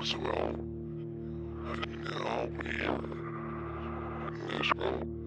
as well. And now we're in this world.